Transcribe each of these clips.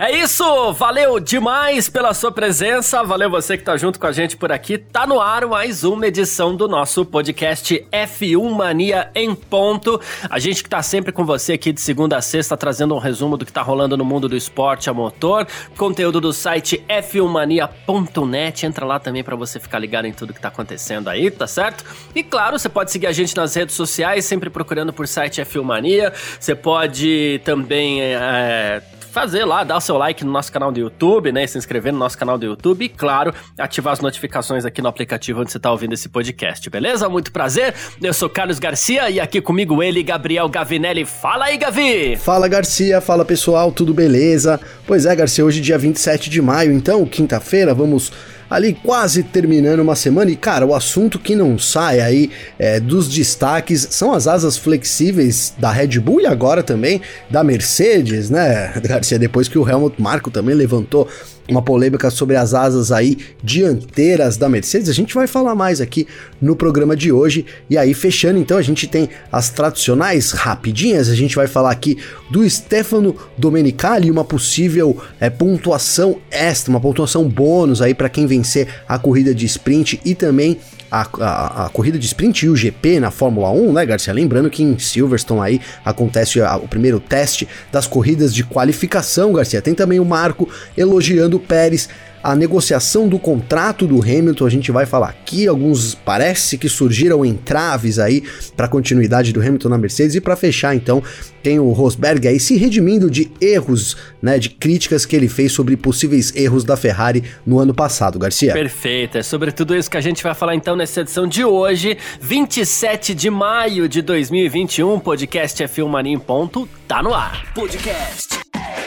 É isso, valeu demais pela sua presença, valeu você que tá junto com a gente por aqui. Tá no ar mais uma edição do nosso podcast F1 Mania em ponto. A gente que tá sempre com você aqui de segunda a sexta trazendo um resumo do que tá rolando no mundo do esporte a motor, conteúdo do site f1mania.net. Entra lá também para você ficar ligado em tudo que tá acontecendo aí, tá certo? E claro, você pode seguir a gente nas redes sociais, sempre procurando por site F1 Mania. Você pode também é, fazer lá, dar o seu like no nosso canal do YouTube, né? Se inscrever no nosso canal do YouTube e, claro, ativar as notificações aqui no aplicativo onde você está ouvindo esse podcast, beleza? Muito prazer. Eu sou Carlos Garcia e aqui comigo ele, Gabriel Gavinelli. Fala aí, Gavi! Fala, Garcia. Fala, pessoal. Tudo beleza? Pois é, Garcia, hoje dia 27 de maio, então, quinta-feira, vamos ali quase terminando uma semana. E cara, o assunto que não sai aí é, dos destaques são as asas flexíveis da Red Bull e agora também da Mercedes, né, Garcia? Depois que o Helmut Marko também levantou uma polêmica sobre as asas aí dianteiras da Mercedes. A gente vai falar mais aqui no programa de hoje. E aí, fechando, então, a gente tem as tradicionais rapidinhas. A gente vai falar aqui do Stefano Domenicali, uma possível é, pontuação extra, uma pontuação bônus aí para quem vencer a corrida de sprint e também a, a, a, corrida de sprint e o GP na Fórmula 1, né, Garcia? Lembrando que em Silverstone aí acontece a, o primeiro teste das corridas de qualificação, Garcia. Tem também o Marco elogiando o Pérez a negociação do contrato do Hamilton, a gente vai falar aqui, alguns parece que surgiram entraves aí para a continuidade do Hamilton na Mercedes e para fechar então, tem o Rosberg aí se redimindo de erros, né, de críticas que ele fez sobre possíveis erros da Ferrari no ano passado, Garcia. Perfeito, é sobre tudo isso que a gente vai falar então nessa edição de hoje, 27 de maio de 2021, podcast F1 Mania em ponto, tá no ar. Podcast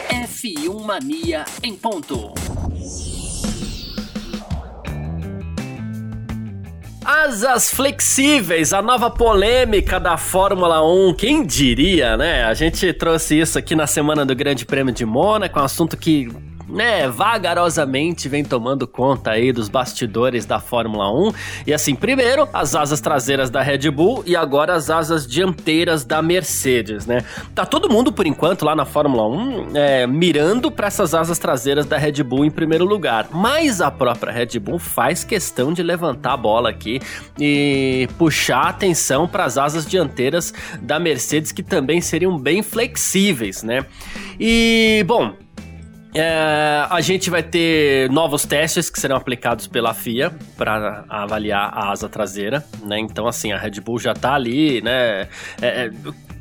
F1 Mania em ponto. Asas flexíveis, a nova polêmica da Fórmula 1, quem diria, né? A gente trouxe isso aqui na semana do Grande Prêmio de Mônaco, um assunto que né, vagarosamente vem tomando conta aí dos bastidores da Fórmula 1. E assim, primeiro as asas traseiras da Red Bull e agora as asas dianteiras da Mercedes, né? Tá todo mundo por enquanto lá na Fórmula 1 é, mirando para essas asas traseiras da Red Bull em primeiro lugar, mas a própria Red Bull faz questão de levantar a bola aqui e puxar a atenção para as asas dianteiras da Mercedes que também seriam bem flexíveis, né? E bom, é, a gente vai ter novos testes que serão aplicados pela FIA para avaliar a asa traseira, né? Então, assim, a Red Bull já tá ali, né? É, é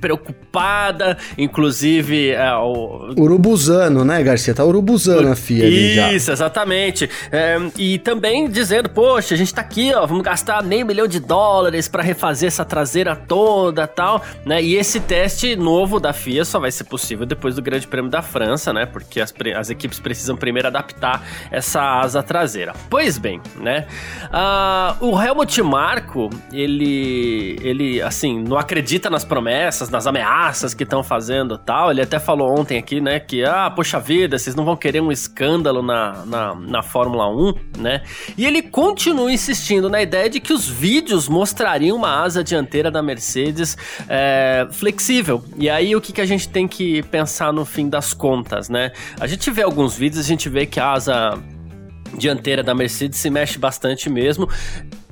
preocupada, inclusive. É, o... Urubuzano, né, Garcia? Tá urubuzando a FIA ali já. Isso, exatamente. É, e também dizendo, poxa, a gente tá aqui, ó, vamos gastar meio milhão de dólares para refazer essa traseira toda tal, né? E esse teste novo da FIA só vai ser possível depois do Grande Prêmio da França, né? Porque as, as equipes precisam primeiro adaptar essa asa traseira. Pois bem, né? Uh, o Helmut Marko, ele, ele, assim, não acredita nas promessas, nas ameaças que estão fazendo tal. Ele até falou ontem aqui, né, que, ah, poxa vida, vocês não vão querer um escândalo na, na, na Fórmula 1, né? E ele continua insistindo na ideia de que os vídeos mostrariam uma asa dianteira da Mercedes é, flexível. E aí, o que, que a gente tem que pensar no fim das contas, né? A gente vê alguns vídeos, a gente vê que a asa dianteira da Mercedes se mexe bastante mesmo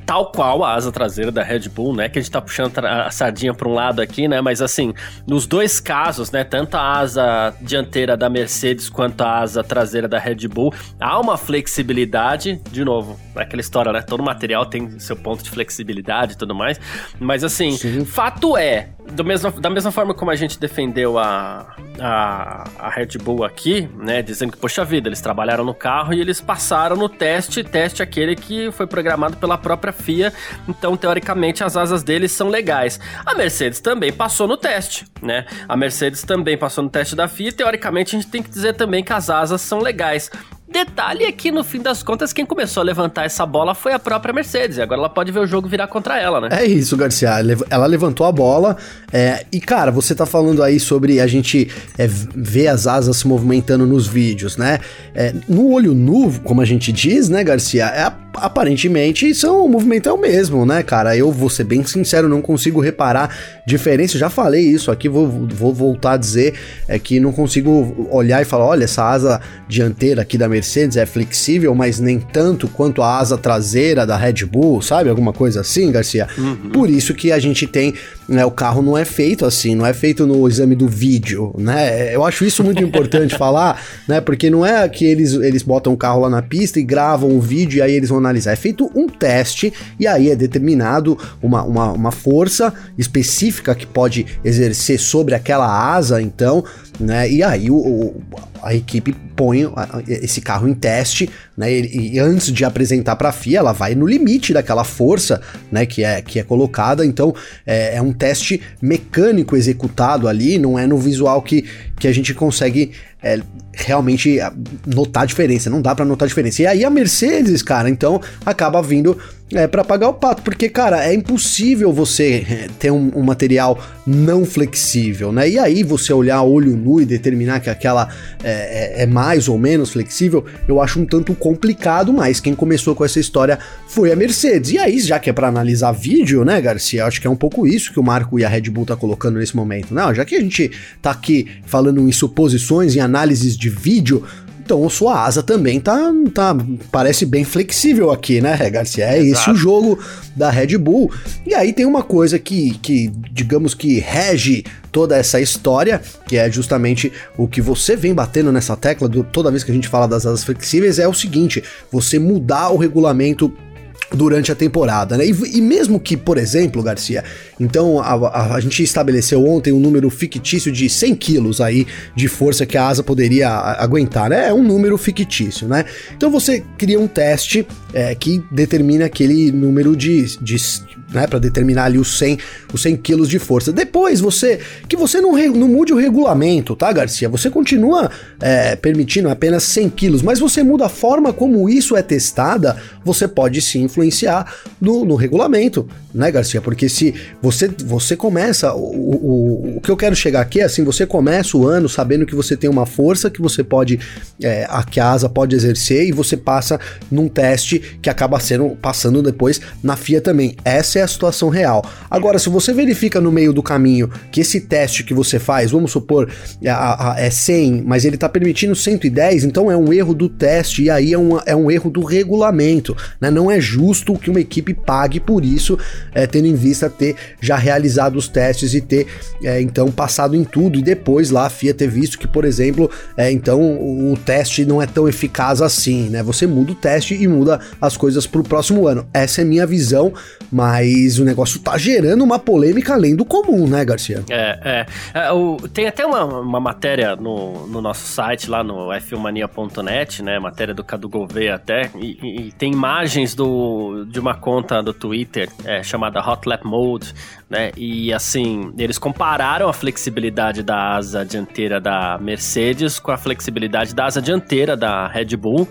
tal qual a asa traseira da Red Bull, né? Que a gente tá puxando a sardinha para um lado aqui, né? Mas assim, nos dois casos, né? Tanto a asa dianteira da Mercedes quanto a asa traseira da Red Bull, há uma flexibilidade, de novo, aquela história, né? Todo material tem seu ponto de flexibilidade e tudo mais. Mas assim, Sim. fato é, do mesmo, da mesma forma como a gente defendeu a, a, a Red Bull aqui, né? Dizendo que, poxa vida, eles trabalharam no carro e eles passaram no teste, teste aquele que foi programado pela própria FIA, então teoricamente as asas deles são legais. A Mercedes também passou no teste, né? A Mercedes também passou no teste da FIA, teoricamente a gente tem que dizer também que as asas são legais. Detalhe é que, no fim das contas, quem começou a levantar essa bola foi a própria Mercedes. Agora ela pode ver o jogo virar contra ela, né? É isso, Garcia. Ela levantou a bola. É, e, cara, você tá falando aí sobre a gente é, ver as asas se movimentando nos vídeos, né? É, no olho nu, como a gente diz, né, Garcia? É, aparentemente, são, o movimento é o mesmo, né, cara? Eu vou ser bem sincero, não consigo reparar diferença. Eu já falei isso aqui, vou, vou voltar a dizer é que não consigo olhar e falar: olha, essa asa dianteira aqui da Mercedes é flexível, mas nem tanto quanto a asa traseira da Red Bull, sabe? Alguma coisa assim, Garcia. Uhum. Por isso que a gente tem, né, o carro não é feito assim, não é feito no exame do vídeo, né? Eu acho isso muito importante falar, né? Porque não é que eles, eles botam o carro lá na pista e gravam o vídeo e aí eles vão analisar. É feito um teste e aí é determinado uma, uma, uma força específica que pode exercer sobre aquela asa, então, né? E aí o, o a equipe põe esse carro em teste, né? E, e antes de apresentar para a FIA, ela vai no limite daquela força, né? Que é, que é colocada. Então é, é um teste mecânico executado ali, não é no visual que, que a gente consegue é, realmente notar a diferença. Não dá para notar a diferença. E aí a Mercedes, cara, então acaba vindo é para pagar o pato, porque, cara, é impossível você é, ter um, um, material não flexível, né? E aí você olhar olho nu e determinar que aquela é, é, é, mais ou menos flexível, eu acho um tanto complicado, mas quem começou com essa história foi a Mercedes. E aí, já que é para analisar vídeo, né, Garcia? Acho que é um pouco isso que o Marco e a Red Bull tá colocando nesse momento. Não, já que a gente tá aqui falando em suposições e análises de vídeo, então sua asa também tá, tá parece bem flexível aqui, né, Garcia? É Exato. esse o jogo da Red Bull. E aí tem uma coisa que, que, digamos que rege toda essa história, que é justamente o que você vem batendo nessa tecla do, toda vez que a gente fala das asas flexíveis, é o seguinte: você mudar o regulamento durante a temporada, né? E, e, mesmo que, por exemplo, Garcia, então a, a, a, gente estabeleceu ontem um número fictício de 100 quilos aí de força que a asa poderia aguentar, né? É um número fictício, né? Então você cria um teste é, que determina aquele número de, de né, para determinar ali os 100, os 100 quilos de força. Depois você, que você não, não mude o regulamento, tá, Garcia? Você continua é, permitindo apenas 100 quilos, mas você muda a forma como isso é testada, você pode sim influenciar no, no regulamento, né, Garcia? Porque se você, você começa, o, o, o que eu quero chegar aqui é assim, você começa o ano sabendo que você tem uma força que você pode, é, a que a asa pode exercer e você passa num teste que acaba sendo, passando depois na FIA também. Essa é a situação real. Agora, se você verifica no meio do caminho que esse teste que você faz, vamos supor, é, é 100, mas ele está permitindo 110, então é um erro do teste e aí é um, é um erro do regulamento. Né? Não é justo que uma equipe pague por isso, é, tendo em vista ter já realizado os testes e ter é, então passado em tudo e depois lá a FIA ter visto que, por exemplo, é, então o teste não é tão eficaz assim, né? Você muda o teste e muda as coisas para o próximo ano. Essa é minha visão, mas o negócio tá gerando uma polêmica além do comum, né, Garcia? É, é. é o, tem até uma, uma matéria no, no nosso site, lá no fmania.net, né? Matéria do Cadu Gouveia até, e, e, tem imagens do, de uma conta do Twitter é, chamada Hot Lap Mode, né? E assim, eles compararam a flexibilidade da asa dianteira da Mercedes com a flexibilidade da asa dianteira da Red Bull.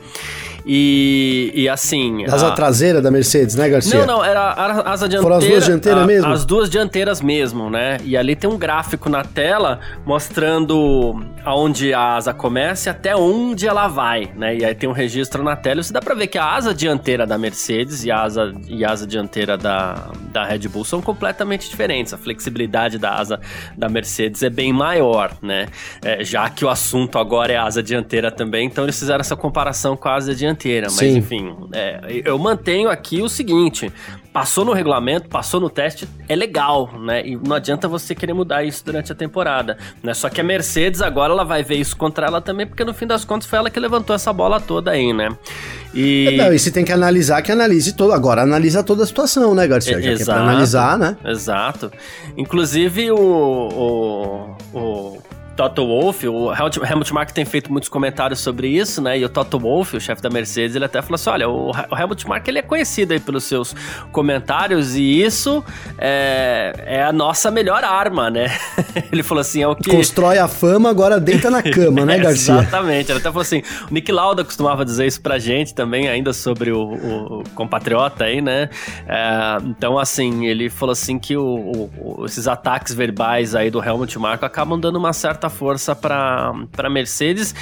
E, e assim. Asa a... traseira da Mercedes, né, Garcia? Não, não, era a asa dianteira. Foram as duas dianteiras a, mesmo? As duas dianteiras mesmo, né? E ali tem um gráfico na tela mostrando aonde a asa começa e até onde ela vai, né? E aí tem um registro na tela. Você dá pra ver que a asa dianteira da Mercedes e a asa, e a asa dianteira da, da Red Bull são completamente diferentes. A flexibilidade da asa da Mercedes é bem maior, né? É, já que o assunto agora é a asa dianteira também, então eles fizeram essa comparação com a asa dianteira dianteira. Mas Sim. enfim, é, eu mantenho aqui o seguinte: passou no regulamento, passou no teste, é legal, né? E não adianta você querer mudar isso durante a temporada, né? Só que a Mercedes agora ela vai ver isso contra ela também, porque no fim das contas foi ela que levantou essa bola toda aí, né? E... Não, e se tem que analisar, que analise todo. Agora, analisa toda a situação, né, Garcia? Já Exato, que é pra analisar, né? Exato. Inclusive, o, o, o Toto Wolff, o Helmut Marko tem feito muitos comentários sobre isso, né? E o Toto Wolff, o chefe da Mercedes, ele até falou assim: olha, o, Helmut Marko ele é conhecido aí pelos seus comentários e isso é, é a nossa melhor arma, né? ele falou assim: é o que. Constrói a fama, agora deita na cama, né, Garcia? Exatamente. Ele até falou assim: o Nick Lauda costumava dizer isso pra gente também, ainda sobre o, o compatriota aí, né? É, então, assim, ele falou assim que o, esses ataques verbais aí do Helmut Marko acabam dando uma certa força para Mercedes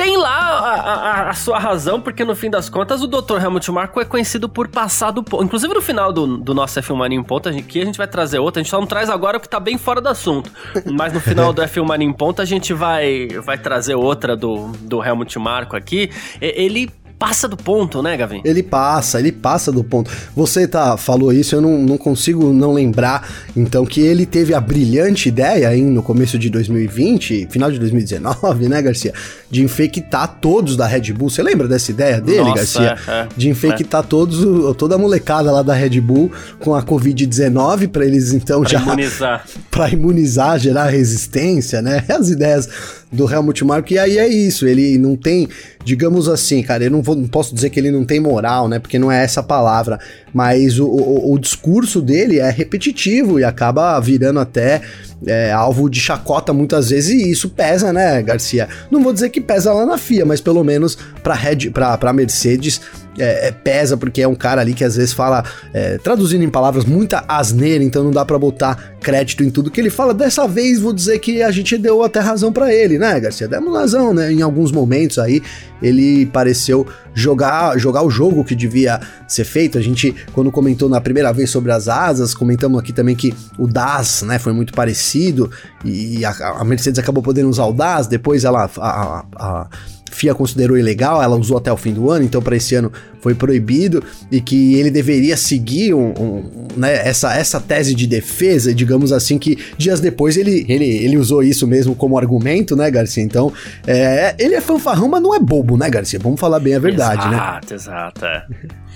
tem lá a, a, a, sua razão, porque no fim das contas o Dr. Helmut Marko é conhecido por passar do ponto. Inclusive no final do, do nosso F1 Mania em Ponto, aqui a gente vai trazer outra, a gente só não traz agora o que tá bem fora do assunto. Mas no final do F1 Mania em Ponto a gente vai, vai trazer outra do, do Helmut Marko aqui. Ele passa do ponto, né, Gavin? Ele passa, ele passa do ponto. Você tá, falou isso, eu não, não consigo não lembrar, então, que ele teve a brilhante ideia aí no começo de 2020, final de 2019, né, Garcia? De infectar todos da Red Bull. Você lembra dessa ideia dele, Nossa, Garcia? É, é, de infectar é. todos, toda a molecada lá da Red Bull com a Covid-19 para eles então pra já. Imunizar. pra imunizar, gerar resistência, né? As ideias do Helmut Marko. E aí é isso, ele não tem, digamos assim, cara, eu não, vou, não posso dizer que ele não tem moral, né? Porque não é essa palavra, mas o, o, o discurso dele é repetitivo e acaba virando até é, alvo de chacota muitas vezes e isso pesa, né, Garcia? Não vou dizer que pesa lá na FIA, mas pelo menos para Mercedes é, é, pesa porque é um cara ali que às vezes fala, é, traduzindo em palavras, muita asneira, então não dá para botar crédito em tudo que ele fala. Dessa vez vou dizer que a gente deu até razão para ele, né, Garcia? Demos razão, né? Em alguns momentos aí ele pareceu jogar, jogar o jogo que devia ser feito. A gente, quando comentou na primeira vez sobre as asas, comentamos aqui também que o DAS, né, foi muito parecido e a, a Mercedes acabou podendo usar o DAS, depois ela a, a, a FIA considerou ilegal, ela usou até o fim do ano, então para esse ano foi proibido e que ele deveria seguir um, um, né, essa, essa tese de defesa, digamos assim, que dias depois ele, ele, ele usou isso mesmo como argumento, né, Garcia? Então, é, ele é fanfarrão, mas não é bobo, né, Garcia? Vamos falar bem a verdade, exato, né? Exato, exato. É.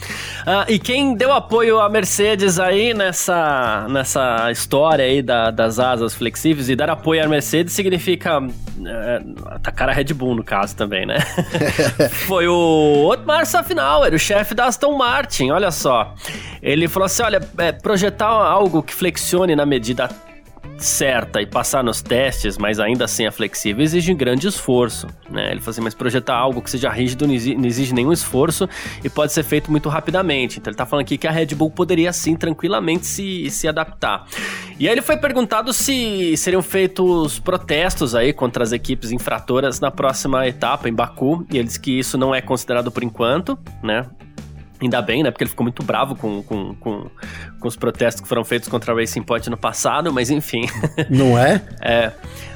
Ah, e quem deu apoio à Mercedes aí nessa, nessa história aí da, das asas flexíveis e dar apoio à Mercedes significa é, atacar a Red Bull, no caso também, né? Foi o Otmar O chefe da Aston Martin, olha só. Ele falou assim: olha, é, projetar algo que flexione na medida certa e passar nos testes, mas ainda assim é flexível, exige um grande esforço. Né? Ele falou assim, mas projetar algo que seja rígido não exige nenhum esforço e pode ser feito muito rapidamente. Então ele está falando aqui que a Red Bull poderia sim tranquilamente se, se adaptar. E aí ele foi perguntado se seriam feitos protestos aí contra as equipes infratoras na próxima etapa em Baku, e ele disse que isso não é considerado por enquanto, né? Ainda bem, né? Porque ele ficou muito bravo com, com, com, com os protestos que foram feitos contra a Racing Point no passado, mas enfim. Não é? é.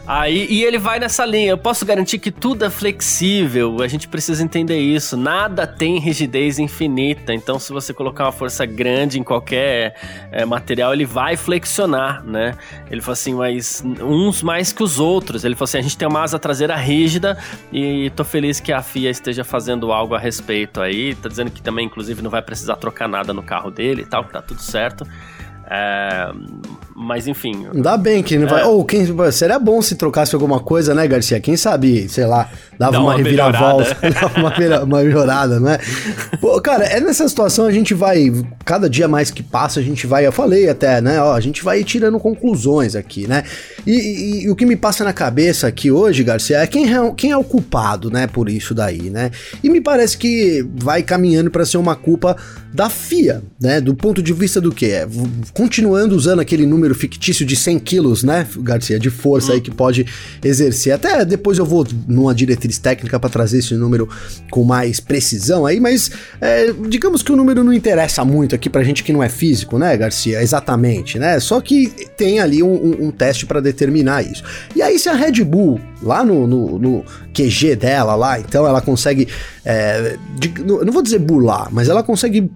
Aí, e ele vai nessa linha. Eu posso garantir que tudo é flexível. A gente precisa entender isso. Nada tem rigidez infinita. Então, se você colocar uma força grande em qualquer é, material, ele vai flexionar, né? Ele falou assim, mas uns mais que os outros. Ele falou assim: a gente tem uma asa traseira rígida e tô feliz que a FIA esteja fazendo algo a respeito aí. Tá dizendo que também, inclusive, não vai precisar trocar nada no carro dele e tal, que tá tudo certo. É, mas enfim. Ainda bem que não vai. É. Ou quem. Seria bom se trocasse alguma coisa, né, Garcia? Quem sabe, sei lá, dava Dá uma, uma reviravolta, dava uma, uma melhorada, não é? Pô, cara, é nessa situação a gente vai. Cada dia mais que passa, a gente vai. Eu falei até, né? Ó, a gente vai tirando conclusões aqui, né? E, e, e o que me passa na cabeça aqui hoje, Garcia, é quem é, quem é o culpado, né, por isso daí, né? E me parece que vai caminhando para ser uma culpa da FIA, né? Do ponto de vista do que? Continuando usando aquele número fictício de 100 quilos, né, Garcia, de força aí que pode exercer. Até depois eu vou numa diretriz técnica para trazer esse número com mais precisão aí, mas é, digamos que o número não interessa muito aqui pra gente que não é físico, né, Garcia? Exatamente, né? Só que tem ali um, um, um teste para determinar isso. E aí, se a Red Bull, lá no, no, no QG dela, lá, então ela consegue. É, de, não vou dizer burlar, mas ela consegue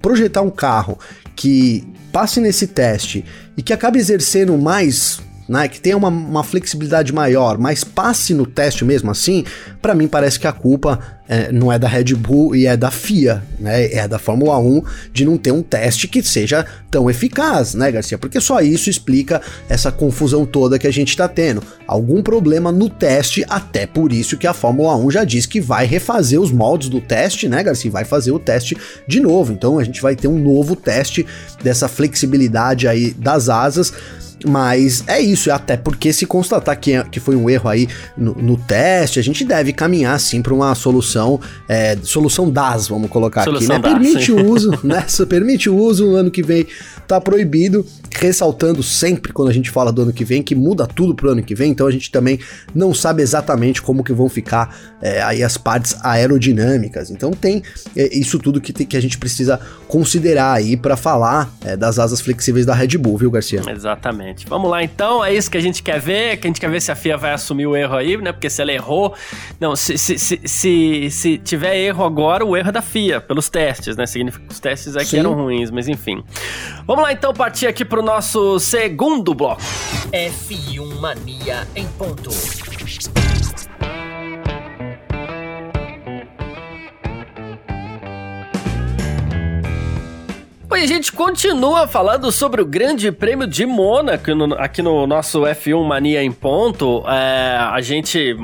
projetar um carro que passe nesse teste e que acabe exercendo mais né, que tenha uma, uma flexibilidade maior, mas passe no teste mesmo assim, para mim parece que a culpa é, não é da Red Bull e é da FIA, né? É da Fórmula 1 de não ter um teste que seja tão eficaz, né, Garcia? Porque só isso explica essa confusão toda que a gente está tendo. Algum problema no teste, até por isso que a Fórmula 1 já diz que vai refazer os moldes do teste, né, Garcia? Vai fazer o teste de novo. Então a gente vai ter um novo teste dessa flexibilidade aí das asas. Mas é isso, até porque se constatar que, que foi um erro aí no, no teste, a gente deve caminhar sim para uma solução, é, solução DAS, vamos colocar solução aqui, né? DAS, permite sim. o uso, né? Permite o uso, no ano que vem tá proibido, ressaltando sempre quando a gente fala do ano que vem, que muda tudo pro ano que vem, então a gente também não sabe exatamente como que vão ficar é, aí as partes aerodinâmicas. Então tem é, isso tudo que, tem, que a gente precisa considerar aí para falar é, das asas flexíveis da Red Bull, viu, Garcia? Exatamente. Exatamente. Vamos lá então, é isso que a gente quer ver, que a gente quer ver se a FIA vai assumir o erro aí, né? Porque se ela errou. Não, se, se, se, se, se tiver erro agora, o erro é da FIA, pelos testes, né? Significa que os testes aqui Sim. eram ruins, mas enfim. Vamos lá então partir aqui pro nosso segundo bloco. F1 Mania em ponto. Bom, e a gente continua falando sobre o Grande Prêmio de Mônaco no, aqui no nosso F1 Mania em Ponto. É, a gente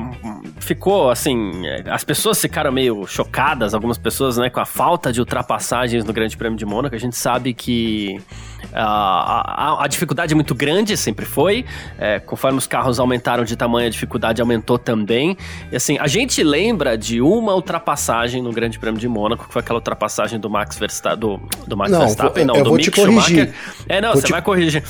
ficou assim. As pessoas ficaram meio chocadas, algumas pessoas, né, com a falta de ultrapassagens no Grande Prêmio de Mônaco. A gente sabe que a, a, a, dificuldade é muito grande, sempre foi. É, conforme os carros aumentaram de tamanho, a dificuldade aumentou também. E assim, a gente lembra de uma ultrapassagem no Grande Prêmio de Mônaco, que foi aquela ultrapassagem do Max Verstappen, do, do Max não, Verstappen, não, do Mick Schumacher. É, não, vou você te... vai corrigir.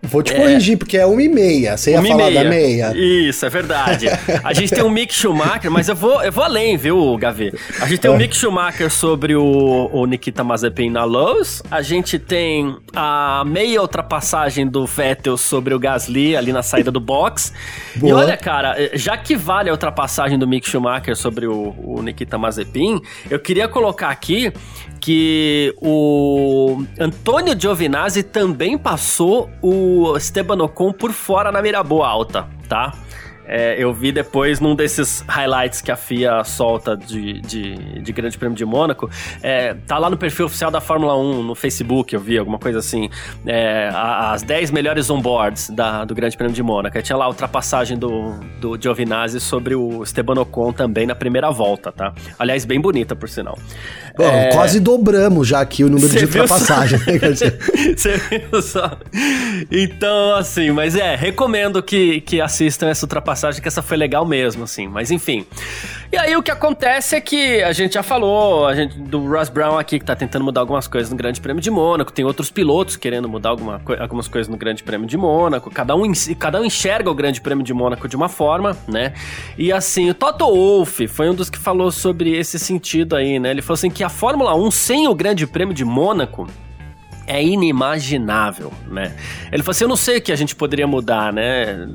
Vou te corrigir, é... porque é uma e meia. Você ia falar meia. da meia. Isso, é verdade. A gente tem o Mick Schumacher, mas eu vou, eu vou além, viu, Gavi? A gente tem o é. Mick Schumacher sobre o, o Nikita Mazepin na Lowe's. A gente tem a meia ultrapassagem do Vettel sobre o Gasly ali na saída do box. Boa. E olha, cara, já que vale a ultrapassagem do Mick Schumacher sobre o, o Nikita Mazepin, eu queria colocar aqui que o Antônio Giovinazzi também passou o Esteban Ocon por fora na mira boa alta, tá? É, eu vi depois num desses highlights que a FIA solta de, de, de Grande Prêmio de Mônaco. É, tá lá no perfil oficial da Fórmula 1, no Facebook, eu vi alguma coisa assim. É, as 10 melhores onboards da, do Grande Prêmio de Mônaco. Tinha lá a ultrapassagem do, do Giovinazzi sobre o Esteban Ocon também na primeira volta, tá? Aliás, bem bonita, por sinal. Bom, é... Quase dobramos já aqui o número Cê de ultrapassagem. Você viu só? Então, assim, mas é, recomendo que, que assistam essa ultrapassagem, que essa foi legal mesmo, assim. Mas enfim. E aí o que acontece é que a gente já falou, a gente do Ross Brown aqui que tá tentando mudar algumas coisas no Grande Prêmio de Mônaco, tem outros pilotos querendo mudar alguma, algumas coisas no Grande Prêmio de Mônaco, cada um, cada um enxerga o Grande Prêmio de Mônaco de uma forma, né? E assim, o Toto Wolff foi um dos que falou sobre esse sentido aí, né? Ele falou assim que a Fórmula 1 sem o Grande Prêmio de Mônaco é inimaginável, né? Ele falou assim, eu não sei o que a gente poderia mudar, né?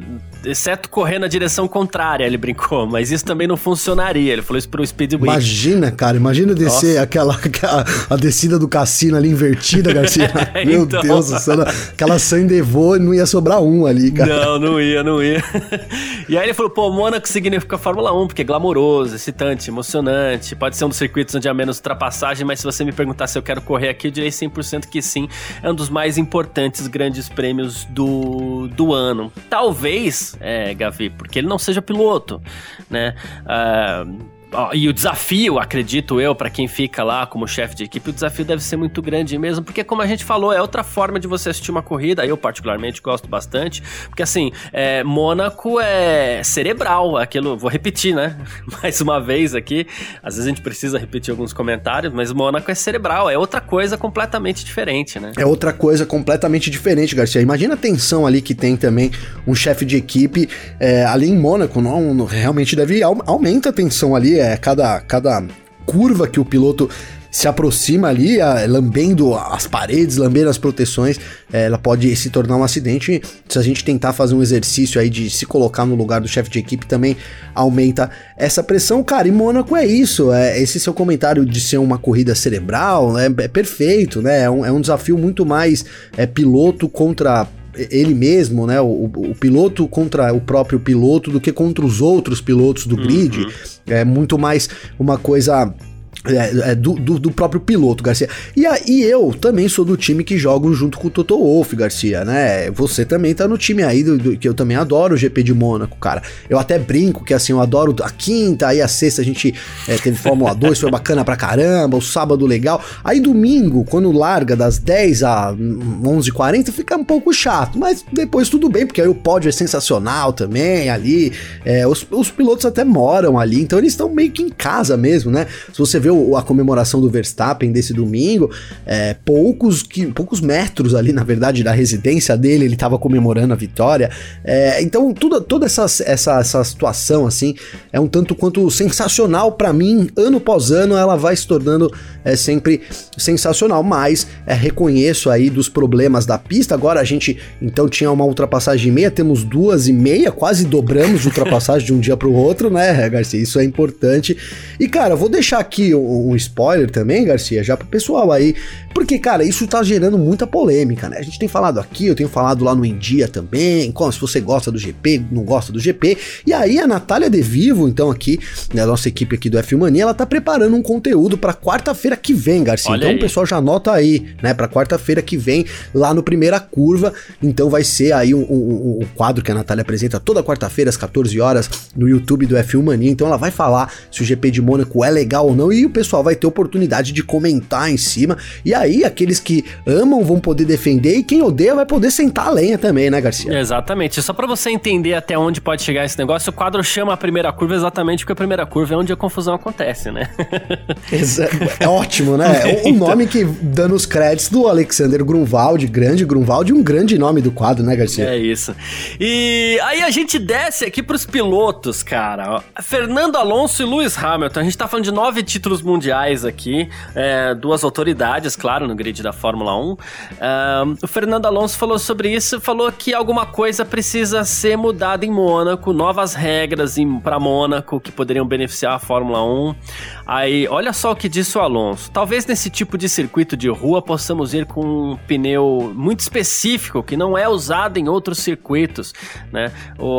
Exceto correr na direção contrária, ele brincou, mas isso também não funcionaria. Ele falou isso pro Speedway. Imagina, cara, imagina descer aquela, aquela, a descida do cassino ali invertida, Garcia. Meu então... Deus do céu, aquela Sandevô não ia sobrar um ali, cara. Não, não ia, não ia. e aí ele falou, pô, Mônaco significa Fórmula 1, porque é glamouroso, excitante, emocionante, pode ser um dos circuitos onde há menos ultrapassagem, mas se você me perguntar se eu quero correr aqui, eu direi 100% que sim. É um dos mais importantes grandes prêmios do, do ano. Talvez é, Gavi, porque ele não seja piloto, né? Uh, e o desafio, acredito eu, para quem fica lá como chefe de equipe, o desafio deve ser muito grande mesmo, porque como a gente falou, é outra forma de você assistir uma corrida. Eu particularmente gosto bastante, porque assim, é, Mônaco é cerebral, aquilo, vou repetir, né? Mais uma vez aqui. Às vezes a gente precisa repetir alguns comentários, mas Mônaco é cerebral, é outra coisa completamente diferente, né? É outra coisa completamente diferente, Garcia. Imagina a tensão ali que tem também um chefe de equipe é, ali em Mônaco, não, realmente deve aumenta a tensão ali é, cada, cada curva que o piloto se aproxima ali, a, lambendo as paredes, lambendo as proteções, é, ela pode se tornar um acidente. Se a gente tentar fazer um exercício aí de se colocar no lugar do chefe de equipe, também aumenta essa pressão. Cara, e Mônaco é isso. É, esse seu comentário de ser uma corrida cerebral é, é perfeito, né? É um, é um desafio muito mais é, piloto contra ele mesmo, né? O, o, piloto contra o próprio piloto do que contra os outros pilotos do grid. Uhum. É muito mais uma coisa é, é, do, do, do, próprio piloto, Garcia. E, aí eu também sou do time que jogo junto com o Toto Wolff, Garcia, né? Você também tá no time aí, do, do, que eu também adoro o GP de Mônaco, cara. Eu até brinco que assim, eu adoro a quinta, aí a sexta a gente é, teve Fórmula 2, foi bacana pra caramba, o sábado legal. Aí domingo, quando larga das 10 a 11h40, fica um pouco chato, mas depois tudo bem, porque aí o pódio é sensacional também ali. É, os, os pilotos até moram ali, então eles estão meio que em casa mesmo, né? Se você vê a comemoração do Verstappen desse domingo, é, poucos, que, poucos metros ali, na verdade, da residência dele, ele estava comemorando a vitória. É, então, tudo, toda essa, essa, essa situação, assim, é um tanto quanto sensacional para mim. Ano após ano, ela vai se tornando é, sempre sensacional, mas é, reconheço aí dos problemas da pista. Agora a gente, então, tinha uma ultrapassagem e meia, temos duas e meia, quase dobramos de ultrapassagem de um dia para o outro, né, Garcia? Isso é importante. E, cara, vou deixar aqui um spoiler também, Garcia, já pro pessoal aí. Porque, cara, isso tá gerando muita polêmica, né? A gente tem falado aqui, eu tenho falado lá no India também, como se você gosta do GP, não gosta do GP. E aí a Natália De Vivo, então aqui, né, a nossa equipe aqui do F Mania, ela tá preparando um conteúdo para quarta-feira que vem, Garcia. Olha então aí. o pessoal já anota aí, né, para quarta-feira que vem, lá no Primeira Curva. Então vai ser aí um, um, um quadro que a Natália apresenta toda quarta-feira às 14 horas no YouTube do F1 Mania. Então ela vai falar se o GP de Mônaco é legal ou não e o pessoal vai ter oportunidade de comentar em cima. E aí, aqueles que amam vão poder defender e quem odeia vai poder sentar a lenha também, né, Garcia? Exatamente. Só para você entender até onde pode chegar esse negócio, o quadro chama a primeira curva exatamente porque a primeira curva é onde a confusão acontece, né? é ótimo, né? O nome que dando os créditos do Alexander Grunwald, grande Grunwald, um grande nome do quadro, né, Garcia? É isso. E aí a gente desce aqui pros pilotos, cara. Fernando Alonso e Lewis Hamilton. A gente tá falando de nove títulos mundiais aqui, é, duas autoridades, claro, no grid da Fórmula 1. o Fernando Alonso falou sobre isso, falou que alguma coisa precisa ser mudada em Mônaco, novas regras para Mônaco que poderiam beneficiar a Fórmula 1. Aí, olha só o que disse o Alonso. Talvez nesse tipo de circuito de rua possamos ir com um pneu muito específico que não é usado em outros circuitos, né?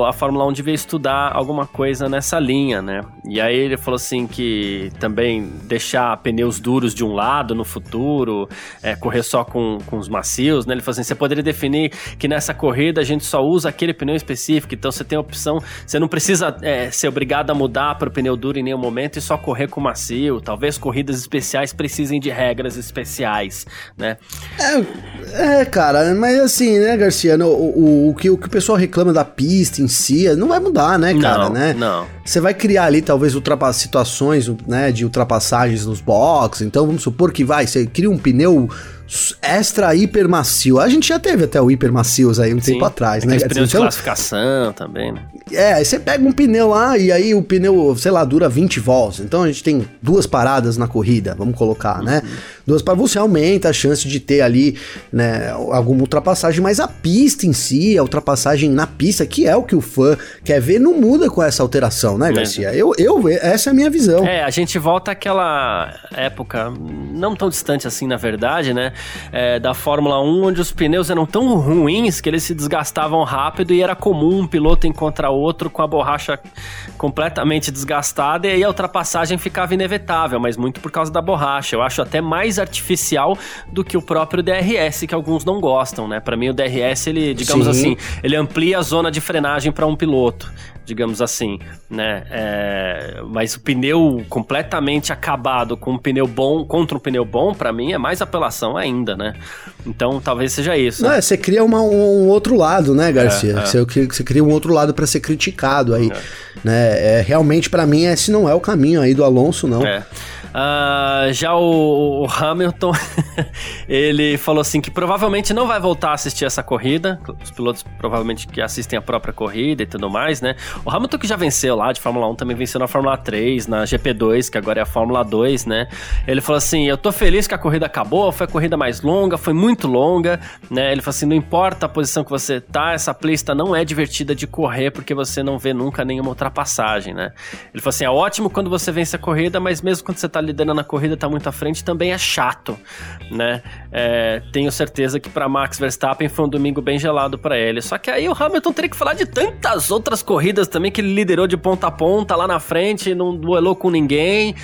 a Fórmula 1 devia estudar alguma coisa nessa linha, né? E aí ele falou assim que também deixar pneus duros de um lado no futuro, é, correr só com, com os macios, né? Ele falou assim, você poderia definir que nessa corrida a gente só usa aquele pneu específico, então você tem a opção, você não precisa é, ser obrigado a mudar para o pneu duro em nenhum momento e só correr com macio. Talvez corridas especiais precisem de regras especiais, né? É, é cara, mas assim, né, Garcia, o, o, o, que, o que o pessoal reclama da pista em si não vai mudar, né, cara, não, né? Não. Você vai criar ali talvez situações, né, de ultrapassagens nos boxes. Então vamos supor que vai, você cria um pneu extra hiper macio. A gente já teve até o hiper macios aí um Sim, tempo atrás, né? Pneus de classificação também, né? É, aí você pega um pneu lá e aí o pneu, sei lá, dura 20 volts. Então a gente tem duas paradas na corrida, vamos colocar, né? uhum. né? Duas paradas, você aumenta a chance de ter ali, né, alguma ultrapassagem, mas a pista em si, a ultrapassagem na pista, que é o que o fã quer ver, não muda com essa alteração, né, Garcia? É. Eu, eu, essa é a minha visão. É, a gente volta àquela época, não tão distante assim, na verdade, né? É, da Fórmula 1, onde os pneus eram tão ruins que eles se desgastavam rápido e era comum um piloto encontrar outro com a borracha completamente desgastada e aí a ultrapassagem ficava inevitável, mas muito por causa da borracha. Eu acho até mais artificial do que o próprio DRS, que alguns não gostam, né? Para mim o DRS, ele, digamos Sim. assim, ele amplia a zona de frenagem para um piloto digamos assim, né? É, mas o pneu completamente acabado com um pneu bom contra um pneu bom, para mim é mais apelação ainda, né? Então talvez seja isso. Não, né? você cria uma, um outro lado, né, Garcia? É, é. Você, você, cria um outro lado para ser criticado aí, é. né? É, realmente para mim esse não é o caminho aí do Alonso, não. É. Uh, já o, o Hamilton, ele falou assim que provavelmente não vai voltar a assistir essa corrida. Os pilotos provavelmente que assistem a própria corrida e tudo mais, né? O Hamilton que já venceu lá de Fórmula 1 também venceu na Fórmula 3, na GP2, que agora é a Fórmula 2, né? Ele falou assim: Eu tô feliz que a corrida acabou, foi a corrida mais longa, foi muito longa, né? Ele falou assim: Não importa a posição que você tá, essa pista não é divertida de correr porque você não vê nunca nenhuma ultrapassagem, né? Ele falou assim: É ótimo quando você vence a corrida, mas mesmo quando você tá liderando a corrida, tá muito à frente, também é chato, né? É, tenho certeza que para Max Verstappen foi um domingo bem gelado para ele. Só que aí o Hamilton teria que falar de tantas outras corridas também que ele liderou de ponta a ponta lá na frente, não duelou com ninguém.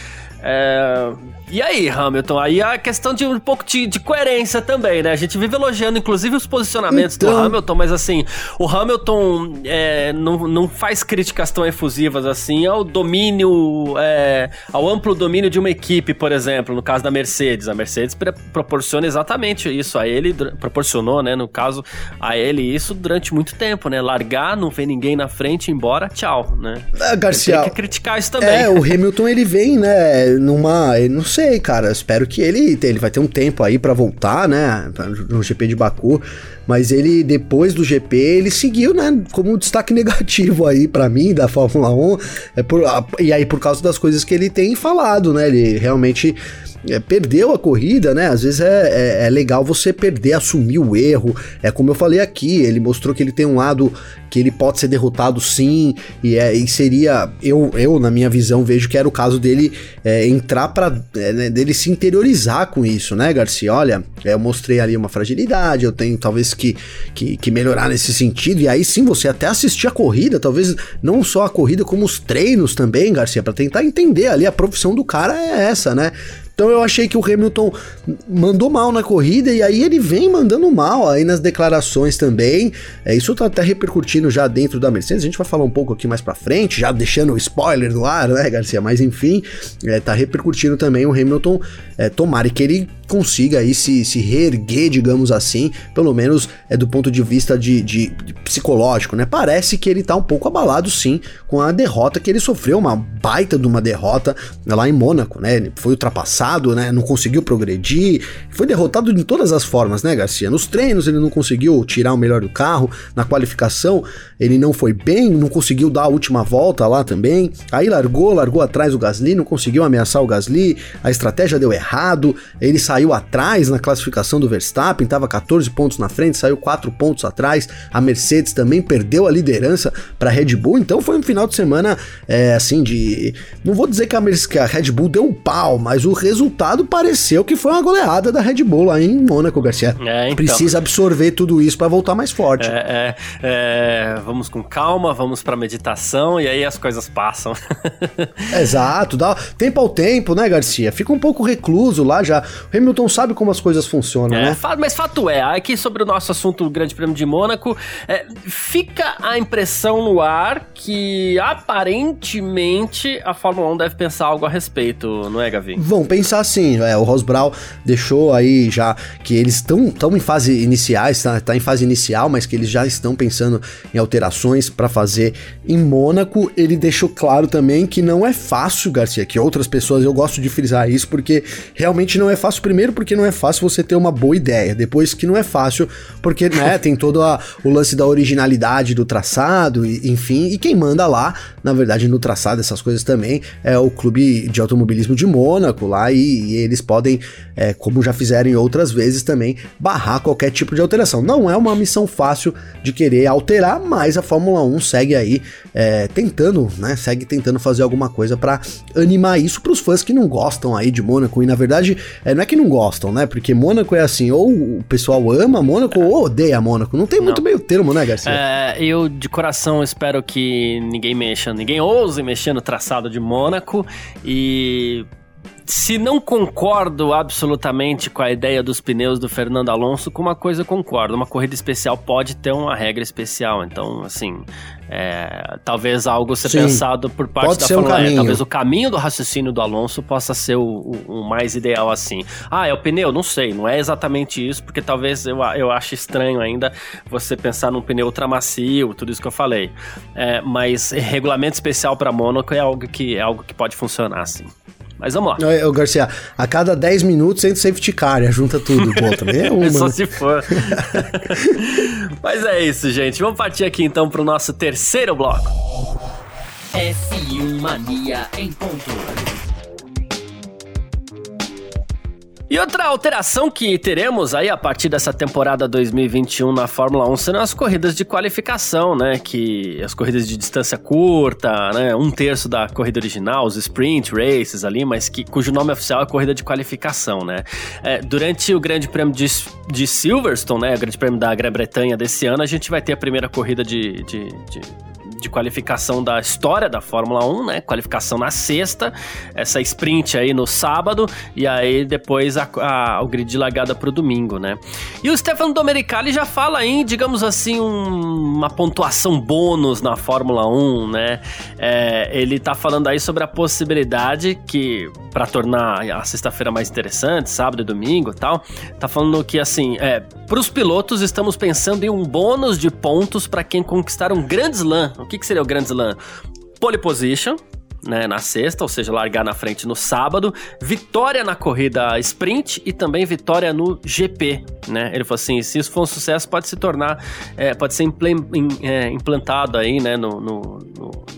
É, e aí, Hamilton? Aí a questão de um pouco de, de, coerência também, né? A gente vive elogiando, inclusive, os posicionamentos então... do Hamilton, mas assim, o Hamilton é, não, não faz críticas tão efusivas assim ao domínio, é, ao amplo domínio de uma equipe, por exemplo, no caso da Mercedes. A Mercedes proporciona exatamente isso a ele, proporcionou, né? No caso, a ele isso durante muito tempo, né? Largar, não ver ninguém na frente, embora, tchau, né? É, Garcia. Tem que criticar isso também. É, o Hamilton ele vem, né, numa. Não sei sei, cara. Espero que ele, ele vai ter um tempo aí para voltar, né? No GP de Baku. Mas ele, depois do GP, ele seguiu, né? Como um destaque negativo aí para mim da Fórmula 1. É por, e aí, por causa das coisas que ele tem falado, né? Ele realmente é, perdeu a corrida, né? Às vezes é, é, é, legal você perder, assumir o erro. É como eu falei aqui, ele mostrou que ele tem um lado que ele pode ser derrotado sim, e, é, e seria, eu, eu, na minha visão, vejo que era o caso dele é, entrar para é, né, dele se interiorizar com isso, né, Garcia? Olha, eu mostrei ali uma fragilidade, eu tenho talvez que, que, que melhorar nesse sentido, e aí sim você até assistir a corrida, talvez não só a corrida, como os treinos também, Garcia, para tentar entender ali a profissão do cara é essa, né? Então eu achei que o Hamilton mandou mal na corrida e aí ele vem mandando mal aí nas declarações também. É, isso tá até repercutindo já dentro da Mercedes. A gente vai falar um pouco aqui mais para frente, já deixando o spoiler no ar, né, Garcia? Mas enfim, é, tá repercutindo também o Hamilton. É, tomara que ele consiga aí se, se reerguer, digamos assim, pelo menos é do ponto de vista de, de, de, psicológico, né? Parece que ele tá um pouco abalado sim com a derrota que ele sofreu, uma baita de uma derrota lá em Mônaco, né? Ele foi ultrapassado, né? Não conseguiu progredir, foi derrotado de todas as formas, né, Garcia? Nos treinos ele não conseguiu tirar o melhor do carro, na qualificação ele não foi bem, não conseguiu dar a última volta lá também, aí largou, largou atrás o Gasly, não conseguiu ameaçar o Gasly, a estratégia deu errado, ele saiu saiu atrás na classificação do Verstappen, estava 14 pontos na frente, saiu 4 pontos atrás. A Mercedes também perdeu a liderança para a Red Bull, então foi um final de semana é, assim de. Não vou dizer que a, que a Red Bull deu um pau, mas o resultado pareceu que foi uma goleada da Red Bull lá em Mônaco, Garcia. É, então. Precisa absorver tudo isso para voltar mais forte. É, é, é, vamos com calma, vamos para meditação e aí as coisas passam. Exato, dá tempo ao tempo, né, Garcia? Fica um pouco recluso lá já. O Hamilton sabe como as coisas funcionam, é, né? Mas fato é, aqui sobre o nosso assunto do Grande Prêmio de Mônaco, é, fica a impressão no ar que aparentemente a Fórmula 1 deve pensar algo a respeito, não é, Gavi? Vão pensar sim. É, o Ross Brown deixou aí já que eles estão em fase iniciais, tá, tá em fase inicial, mas que eles já estão pensando em alterações para fazer em Mônaco. Ele deixou claro também que não é fácil, Garcia, que outras pessoas, eu gosto de frisar isso, porque realmente não é fácil primeiro porque não é fácil você ter uma boa ideia, depois que não é fácil porque, né, tem todo a, o lance da originalidade do traçado, e, enfim, e quem manda lá, na verdade, no traçado, essas coisas também, é o Clube de Automobilismo de Mônaco lá, e, e eles podem, é, como já fizeram outras vezes também, barrar qualquer tipo de alteração. Não é uma missão fácil de querer alterar, mas a Fórmula 1 segue aí é, tentando, né, segue tentando fazer alguma coisa para animar isso para os fãs que não gostam aí de Mônaco, e na verdade, é, não é que não gostam, né? Porque Mônaco é assim, ou o pessoal ama Mônaco ou odeia Mônaco. Não tem muito não. meio termo, né, Garcia? É, eu de coração espero que ninguém mexa, ninguém ouse mexer no traçado de Mônaco e se não concordo absolutamente com a ideia dos pneus do Fernando Alonso, com uma coisa eu concordo: uma corrida especial pode ter uma regra especial. Então, assim, é, talvez algo ser Sim, pensado por parte da Fórmula um 1. Talvez o caminho do raciocínio do Alonso possa ser o, o, o, mais ideal assim. Ah, é o pneu? Não sei, não é exatamente isso, porque talvez eu, eu ache estranho ainda você pensar num pneu ultramacio, tudo isso que eu falei. É, mas regulamento especial para Mônaco é algo que é algo que pode funcionar assim. Mas vamos lá. Ô, Garcia, a cada 10 minutos entra o safety car, né? junta tudo. Pô, também é uma. Só né? se for. Mas é isso, gente. Vamos partir aqui então pro nosso terceiro bloco. F1 Mania em ponto. E outra alteração que teremos aí a partir dessa temporada 2021 na Fórmula 1 serão as corridas de qualificação, né? Que as corridas de distância curta, né? Um terço da corrida original, os sprint races ali, mas que, cujo nome oficial é corrida de qualificação, né? É, durante o Grande Prêmio de, de Silverstone, né? O Grande Prêmio da Grã-Bretanha desse ano, a gente vai ter a primeira corrida de, de, de de qualificação da história da Fórmula 1, né? Qualificação na sexta, essa sprint aí no sábado, e aí depois a, a, o grid de largada pro domingo, né? E o Stefano Domenicali já fala em, digamos assim, um, uma pontuação bônus na Fórmula 1, né? É, ele tá falando aí sobre a possibilidade que, para tornar a sexta-feira mais interessante, sábado e domingo e tal, tá falando que, assim, é, pros pilotos estamos pensando em um bônus de pontos para quem conquistar um Grand Slam, que, que seria o Grand Slam? Pole position, né, na sexta, ou seja, largar na frente no sábado, vitória na corrida sprint e também vitória no GP, né? Ele falou assim, se isso for um sucesso, pode se tornar, é, pode ser é, implantado aí, né, no, no,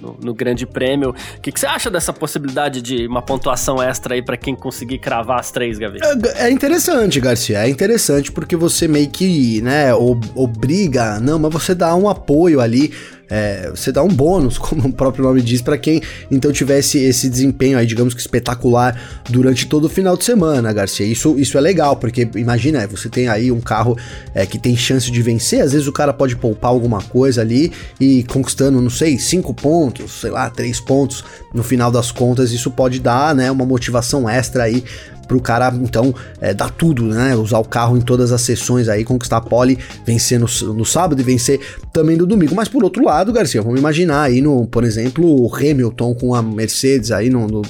no, no Grande Prêmio. O que, que, você acha dessa possibilidade de uma pontuação extra aí para quem conseguir cravar as três, Gavi? É, é, interessante, Garcia, é interessante porque você meio que, né, obriga, não, mas você dá um apoio ali é, você dá um bônus, como o próprio nome diz, para quem então tivesse esse desempenho aí, digamos que espetacular durante todo o final de semana, Garcia. Isso, isso é legal, porque imagina, você tem aí um carro é, que tem chance de vencer, às vezes o cara pode poupar alguma coisa ali e conquistando, não sei, cinco pontos, sei lá, três pontos, no final das contas, isso pode dar, né, uma motivação extra aí pro cara, então, é, dar tudo, né? Usar o carro em todas as sessões aí, conquistar a pole, vencer no, no sábado e vencer também no domingo. Mas por outro lado, Garcia, vamos imaginar aí, no, por exemplo, o Hamilton com a Mercedes aí, no, no,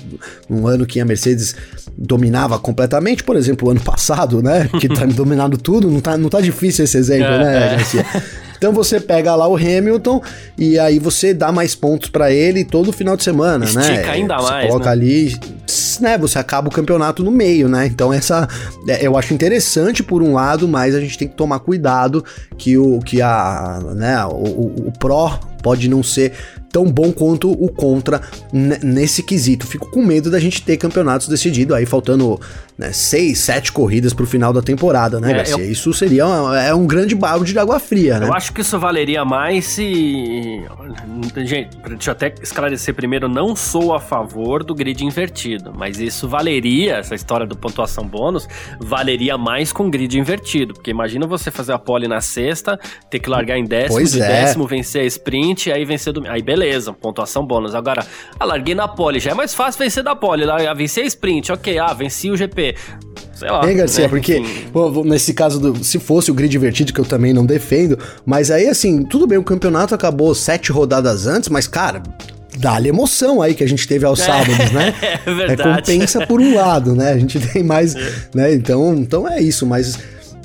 num ano que a Mercedes dominava completamente, por exemplo, o ano passado, né? Que tá dominando tudo, não tá, não tá difícil esse exemplo, é, né, é. Então você pega lá o Hamilton e aí você dá mais pontos para ele todo final de semana, Estica né? Estica ainda você mais. Coloca né? ali, né? Você acaba o campeonato no meio, né? Então essa é, eu acho interessante por um lado, mas a gente tem que tomar cuidado que o que a, né, o, o, o pró pode não ser tão bom quanto o contra nesse quesito. Fico com medo da gente ter campeonatos decididos aí, faltando né, seis, sete corridas pro final da temporada, né, é, Garcia? Eu... Isso seria uma, é um grande balde de água fria, né? Eu acho que isso valeria mais se. Gente, deixa eu até esclarecer primeiro, não sou a favor do grid invertido, mas isso valeria, essa história do pontuação bônus, valeria mais com grid invertido. Porque imagina você fazer a pole na sexta, ter que largar em décimo, pois de é. décimo vencer a sprint, aí vencer do. Aí beleza pontuação bônus. Agora, ah, larguei na pole, já é mais fácil vencer da pole. Ah, vencer a sprint, ok, ah, venci o GP. Sei lá. Hein, Garcia, né? porque nesse caso, do, se fosse o grid invertido, que eu também não defendo, mas aí assim, tudo bem, o campeonato acabou sete rodadas antes, mas cara, dá-lhe emoção aí que a gente teve aos é, sábados, né? É verdade. Recompensa por um lado, né? A gente tem mais, é. né? Então, então é isso, mas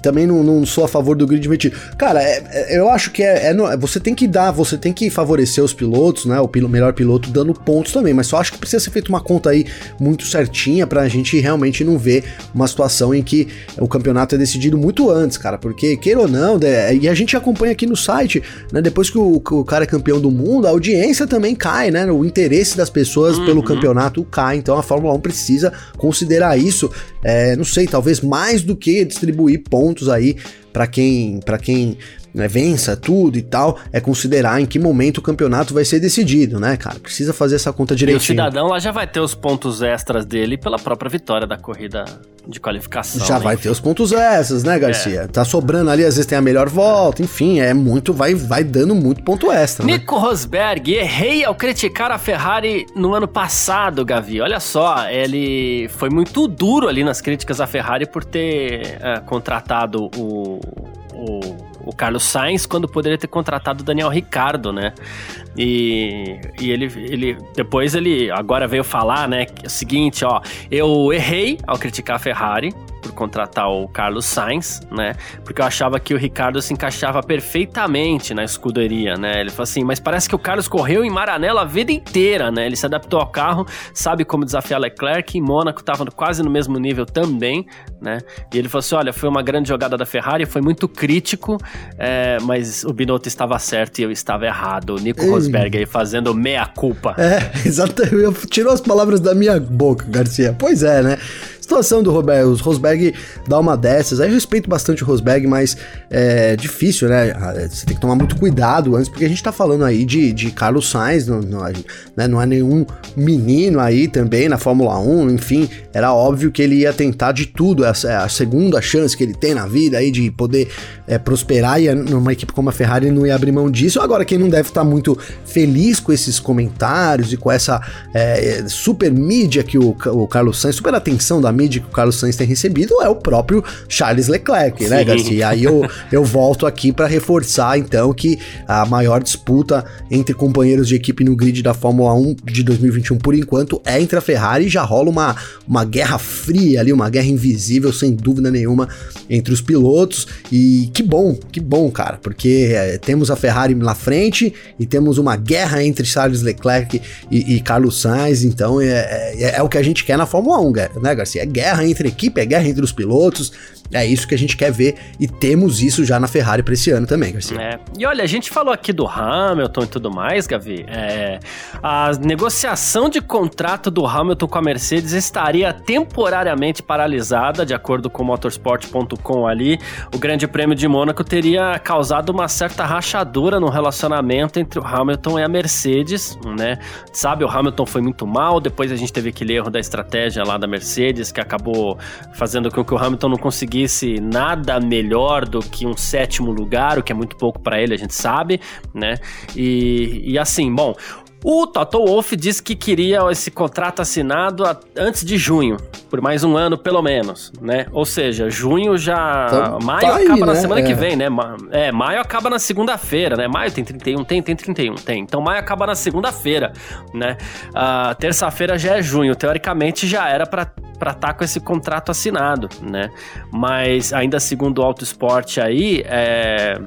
também não, não sou a favor do grid invertido. Cara, é, é, eu acho que é, é, Você tem que dar, você tem que favorecer os pilotos, né? O pilo, melhor piloto dando pontos também, mas só acho que precisa ser feita uma conta aí muito certinha pra gente realmente não ver uma situação em que o campeonato é decidido muito antes, cara. Porque, queira ou não, e a gente acompanha aqui no site, né? Depois que o, que o cara é campeão do mundo, a audiência também cai, né? O interesse das pessoas uhum. pelo campeonato cai. Então a Fórmula 1 precisa considerar isso. É, não sei, talvez mais do que distribuir pontos aí para quem, para quem né, vença tudo e tal, é considerar em que momento o campeonato vai ser decidido, né, cara? Precisa fazer essa conta direitinho. E o cidadão lá já vai ter os pontos extras dele pela própria vitória da corrida de qualificação. Já né? vai ter os pontos extras, né, Garcia? É. Tá sobrando ali, às vezes tem a melhor volta, enfim, é muito, vai, vai dando muito ponto extra. Né? Nico né? Rosberg, errei ao criticar a Ferrari no ano passado, Gavi. Olha só, ele foi muito duro ali nas críticas à Ferrari por ter é, contratado o, o o Carlos Sainz quando poderia ter contratado o Daniel Ricardo, né? E, e ele, ele depois ele agora veio falar, né, é o seguinte, ó, eu errei ao criticar a Ferrari, por contratar o Carlos Sainz, né? Porque eu achava que o Ricardo se encaixava perfeitamente na escuderia, né? Ele falou assim, mas parece que o Carlos correu em Maranello a vida inteira, né? Ele se adaptou ao carro, sabe como desafiar Leclerc, em Mônaco estava quase no mesmo nível também, né? E ele falou assim, olha, foi uma grande jogada da Ferrari, foi muito crítico, é, mas o Binotto estava certo e eu estava errado. O Nico Ei. Rosberg aí fazendo meia culpa. É, exatamente. Tirou as palavras da minha boca, Garcia. Pois é, né? Situação do Rosberg, o Rosberg dá uma dessas, aí eu respeito bastante o Rosberg, mas é difícil, né? Ah, você tem que tomar muito cuidado antes, porque a gente tá falando aí de, de Carlos Sainz, não, não, né? não é nenhum menino aí também na Fórmula 1, enfim, era óbvio que ele ia tentar de tudo, é a segunda chance que ele tem na vida aí de poder é, prosperar e numa equipe como a Ferrari não ia abrir mão disso. Agora, quem não deve estar tá muito feliz com esses comentários e com essa é, super mídia que o, o Carlos Sainz, super atenção da mídia que o Carlos Sainz tem recebido, é o próprio Charles Leclerc, né, Sim. né, Garcia? E aí eu, eu volto aqui para reforçar, então, que a maior disputa entre companheiros de equipe no grid da Fórmula 1 de 2021, por enquanto, é entre a Ferrari e já rola uma, uma guerra fria ali, uma guerra invisível, sem dúvida nenhuma, entre os pilotos. E que bom, que bom, cara, porque é, temos a Ferrari na frente e temos uma guerra entre Charles Leclerc e, e Carlos Sainz, então é, é, é, o que a gente quer na Fórmula 1, né, Garcia? É guerra entre equipe, é guerra entre os pilotos, é isso que a gente quer ver e temos isso já na Ferrari para esse ano também, Garcia. É. E olha, a gente falou aqui do Hamilton e tudo mais, Gavi. É, a negociação de contrato do Hamilton com a Mercedes estaria temporariamente paralisada, de acordo com o motorsport.com ali. O Grande Prêmio de Mônaco teria causado uma certa rachadura no relacionamento entre o Hamilton e a Mercedes, né? Sabe, o Hamilton foi muito mal, depois a gente teve aquele erro da estratégia lá da Mercedes que acabou fazendo com que o Hamilton não conseguisse conseguisse nada melhor do que um sétimo lugar, o que é muito pouco para ele, a gente sabe, né? E, e assim, bom, o Toto Wolff disse que queria esse contrato assinado antes de junho, por mais um ano pelo menos, né? Ou seja, junho já. Então, maio tá acaba aí, na né? semana é. que vem, né? É, maio acaba na segunda-feira, né? Maio tem 31, tem, tem 31, tem. Então maio acaba na segunda-feira, né? Uh, Terça-feira já é junho, teoricamente já era para para estar tá com esse contrato assinado, né? Mas ainda segundo o Auto Esporte aí, é,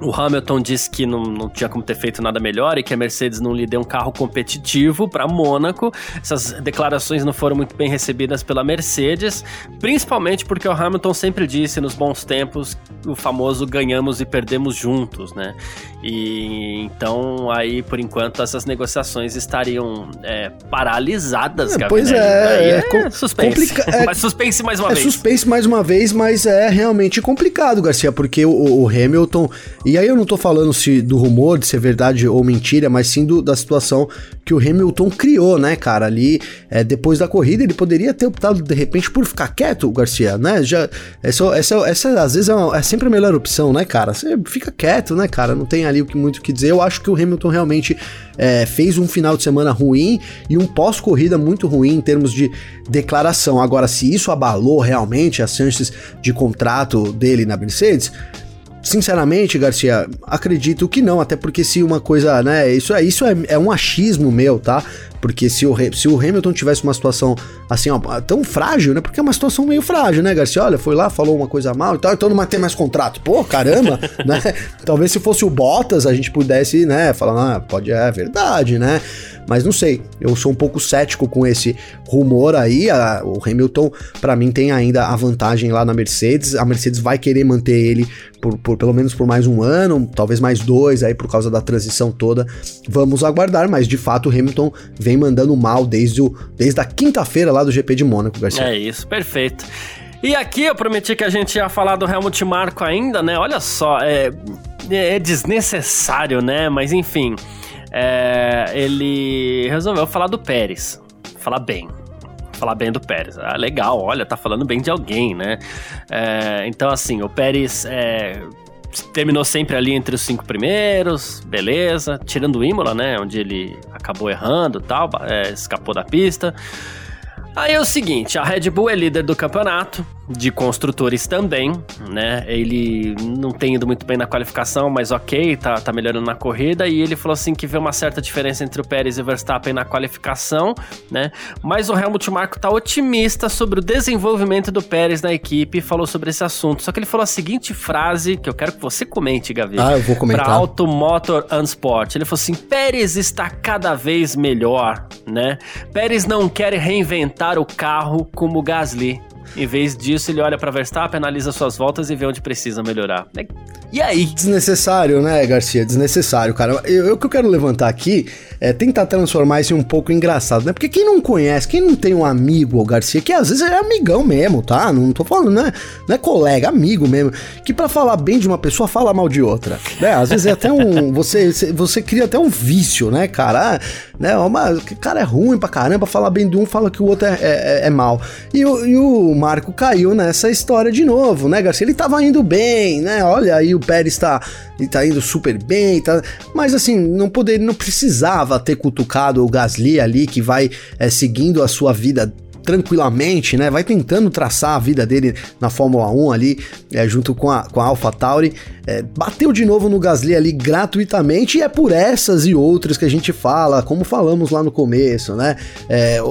o Hamilton disse que não, não tinha como ter feito nada melhor e que a Mercedes não lhe deu um carro competitivo para Mônaco. Essas declarações não foram muito bem recebidas pela Mercedes, principalmente porque o Hamilton sempre disse nos bons tempos o famoso ganhamos e perdemos juntos, né? E então aí por enquanto essas negociações estariam é, paralisadas. É, pois é, é, é suspense. É, mas suspense mais uma é vez. suspense mais uma vez, mas é realmente complicado, Garcia, porque o, o Hamilton e aí eu não tô falando se do rumor de ser verdade ou mentira, mas sim do, da situação que o Hamilton criou, né, cara? Ali, é, depois da corrida, ele poderia ter optado de repente por ficar quieto, Garcia, né? Já, essa, essa, essa às vezes é, uma, é, sempre a melhor opção, né, cara? Você fica quieto, né, cara? Não tem ali muito o que dizer. Eu acho que o Hamilton realmente é, fez um final de semana ruim e um pós-corrida muito ruim em termos de declaração. Agora, se isso abalou realmente as chances de contrato dele na Mercedes Sinceramente, Garcia, acredito que não, até porque se uma coisa, né, isso é, isso é, é um achismo meu, tá? Porque se o, se o Hamilton tivesse uma situação assim, ó, tão frágil, né? Porque é uma situação meio frágil, né, Garcia? Olha, foi lá, falou uma coisa mal e tal, então não vai ter mais contrato. Pô, caramba, né? Talvez se fosse o Bottas a gente pudesse, né, falar, ah, pode, é verdade, né? Mas não sei, eu sou um pouco cético com esse rumor aí. A, o Hamilton, para mim, tem ainda a vantagem lá na Mercedes. A Mercedes vai querer manter ele por, por, pelo menos por mais um ano, talvez mais dois aí por causa da transição toda. Vamos aguardar, mas de fato o Hamilton vem mandando mal desde, o, desde a quinta-feira lá do GP de Mônaco, Garcia. É isso, perfeito. E aqui eu prometi que a gente ia falar do Helmut Marko ainda, né? Olha só, é, é desnecessário, né? Mas enfim, é, ele resolveu falar do Pérez. Falar bem. Falar bem do Pérez. Ah, legal, olha, tá falando bem de alguém, né? É, então, assim, o Pérez é, terminou sempre ali entre os cinco primeiros, beleza. Tirando o Imola, né? Onde ele acabou errando tal, é, escapou da pista. Aí é o seguinte, a Red Bull é líder do campeonato, de construtores também, né? Ele não tem ido muito bem na qualificação, mas ok, tá, tá melhorando na corrida. E ele falou assim que vê uma certa diferença entre o Pérez e o Verstappen na qualificação, né? Mas o Helmut Marko tá otimista sobre o desenvolvimento do Pérez na equipe e falou sobre esse assunto. Só que ele falou a seguinte frase, que eu quero que você comente, Gavi. Ah, eu vou comentar. Pra Auto Motor and Sport. Ele falou assim: Pérez está cada vez melhor, né? Pérez não quer reinventar o carro como Gasly Em vez disso, ele olha para Verstappen, analisa suas voltas e vê onde precisa melhorar. E aí? Desnecessário, né, Garcia? Desnecessário, cara. Eu, o que eu quero levantar aqui é tentar transformar isso em um pouco engraçado, né? Porque quem não conhece, quem não tem um amigo, Garcia, que às vezes é amigão mesmo, tá? Não tô falando, né? Não é colega, amigo mesmo. Que para falar bem de uma pessoa, fala mal de outra. Né? Às vezes é até um. Você, você cria até um vício, né, cara? Ah, né? Uma, cara é ruim pra caramba, falar bem de um, fala que o outro é, é, é mal. E, e o Marco caiu nessa história de novo, né, Garcia? Ele tava indo bem, né? Olha aí o Pérez tá, tá indo super bem, tá... mas assim, não poderia, não precisava ter cutucado o Gasly ali, que vai é, seguindo a sua vida tranquilamente, né? Vai tentando traçar a vida dele na Fórmula 1 ali, é, junto com a, com a AlphaTauri. É, bateu de novo no Gasly ali gratuitamente e é por essas e outras que a gente fala, como falamos lá no começo, né? É, o,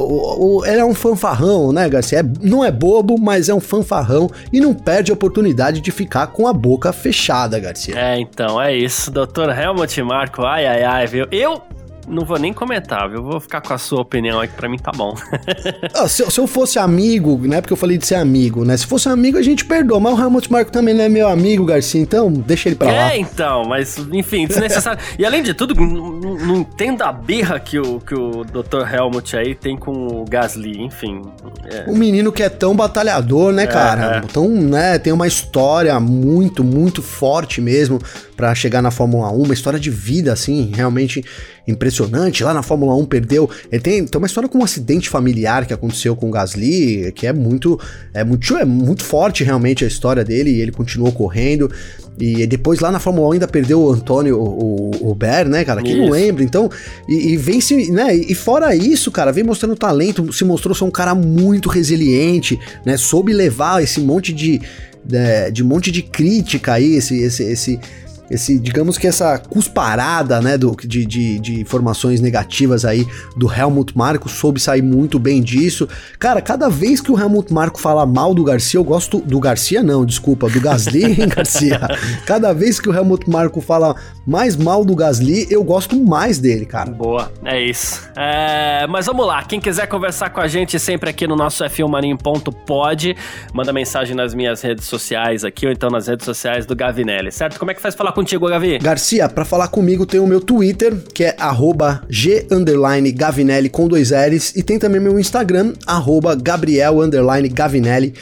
o, ele é um fanfarrão, né, Garcia? É, não é bobo, mas é um fanfarrão e não perde a oportunidade de ficar com a boca fechada, Garcia. É, então, é isso. Doutor Helmut Marco, ai, ai, ai, viu? Eu não vou nem comentar, viu? Vou ficar com a sua opinião aí, que pra mim tá bom. ah, se, se, eu fosse amigo, né? Porque eu falei de ser amigo, né? Se fosse amigo, a gente perdoa. Mas o Helmut Marco também não é meu amigo, Garcia, então deixa ele pra lá. É, então, mas enfim, desnecessário. e além de tudo, não, não entendo a birra que o, que o Dr. Helmut aí tem com o Gasly, enfim. É. O menino que é tão batalhador, né, é, cara? É. Tão, né, tem uma história muito, muito forte mesmo para chegar na Fórmula 1, uma história de vida, assim, realmente impressionante. Lá na Fórmula 1 perdeu. Ele tem, tem uma história com um acidente familiar que aconteceu com o Gasly, que é muito, é muito, é muito forte realmente a história dele, e ele continuou correndo. E depois lá na Fórmula 1 ainda perdeu o Antônio, o, o, o Ber, né, cara? Quem isso. não lembra? Então, e, e vem se, né? E fora isso, cara, vem mostrando talento, se mostrou ser um cara muito resiliente, né? Soube levar esse monte de, de, de monte de crítica aí, esse, esse, esse esse, digamos que essa cusparada, né, do, de, de, de, informações negativas aí do Helmut Marko, soube sair muito bem disso. Cara, cada vez que o Helmut Marko fala mal do Garcia, eu gosto do Garcia não, desculpa, do Gasly, Garcia. Cada vez que o Helmut Marko fala mais mal do Gasly, eu gosto mais dele, cara. Boa, é isso. É, mas vamos lá, quem quiser conversar com a gente sempre aqui no nosso F1Marinho.pod, manda mensagem nas minhas redes sociais aqui, ou então nas redes sociais do Gavinelli, certo? Como é que faz falar contigo, Gavi? Garcia, para falar comigo tem o meu Twitter, que é g_gavinelli com dois L's, e tem também meu Instagram, Gabriel_Gavinelli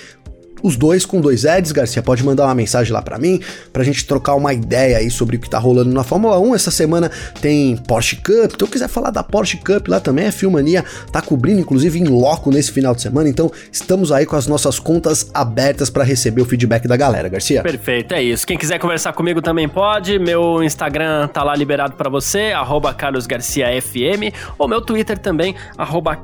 os dois com dois Eds, Garcia. Pode mandar uma mensagem lá para mim, pra gente trocar uma ideia aí sobre o que tá rolando na Fórmula 1. Essa semana tem Porsche Cup, então quiser falar da Porsche Cup lá também, a Filmania tá cobrindo, inclusive em loco nesse final de semana, então estamos aí com as nossas contas abertas para receber o feedback da galera, Garcia. Perfeito, é isso. Quem quiser conversar comigo também pode, meu Instagram tá lá liberado para você, carlosgarciafm, ou meu Twitter também,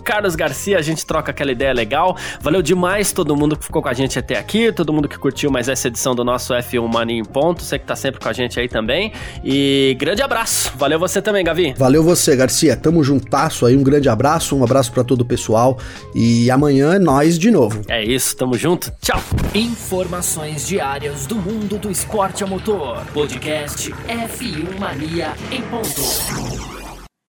carlosgarcia, a gente troca aquela ideia legal. Valeu demais todo mundo que ficou com a gente até até aqui, todo mundo que curtiu mais essa edição do nosso F1 Mania em Ponto, você que tá sempre com a gente aí também. E grande abraço. Valeu você também, Gavi. Valeu você, Garcia. Tamo juntasso aí. Um grande abraço, um abraço para todo o pessoal. E amanhã é nós de novo. É isso, tamo junto. Tchau. Informações diárias do mundo do esporte a motor. Podcast F1 Mania em ponto.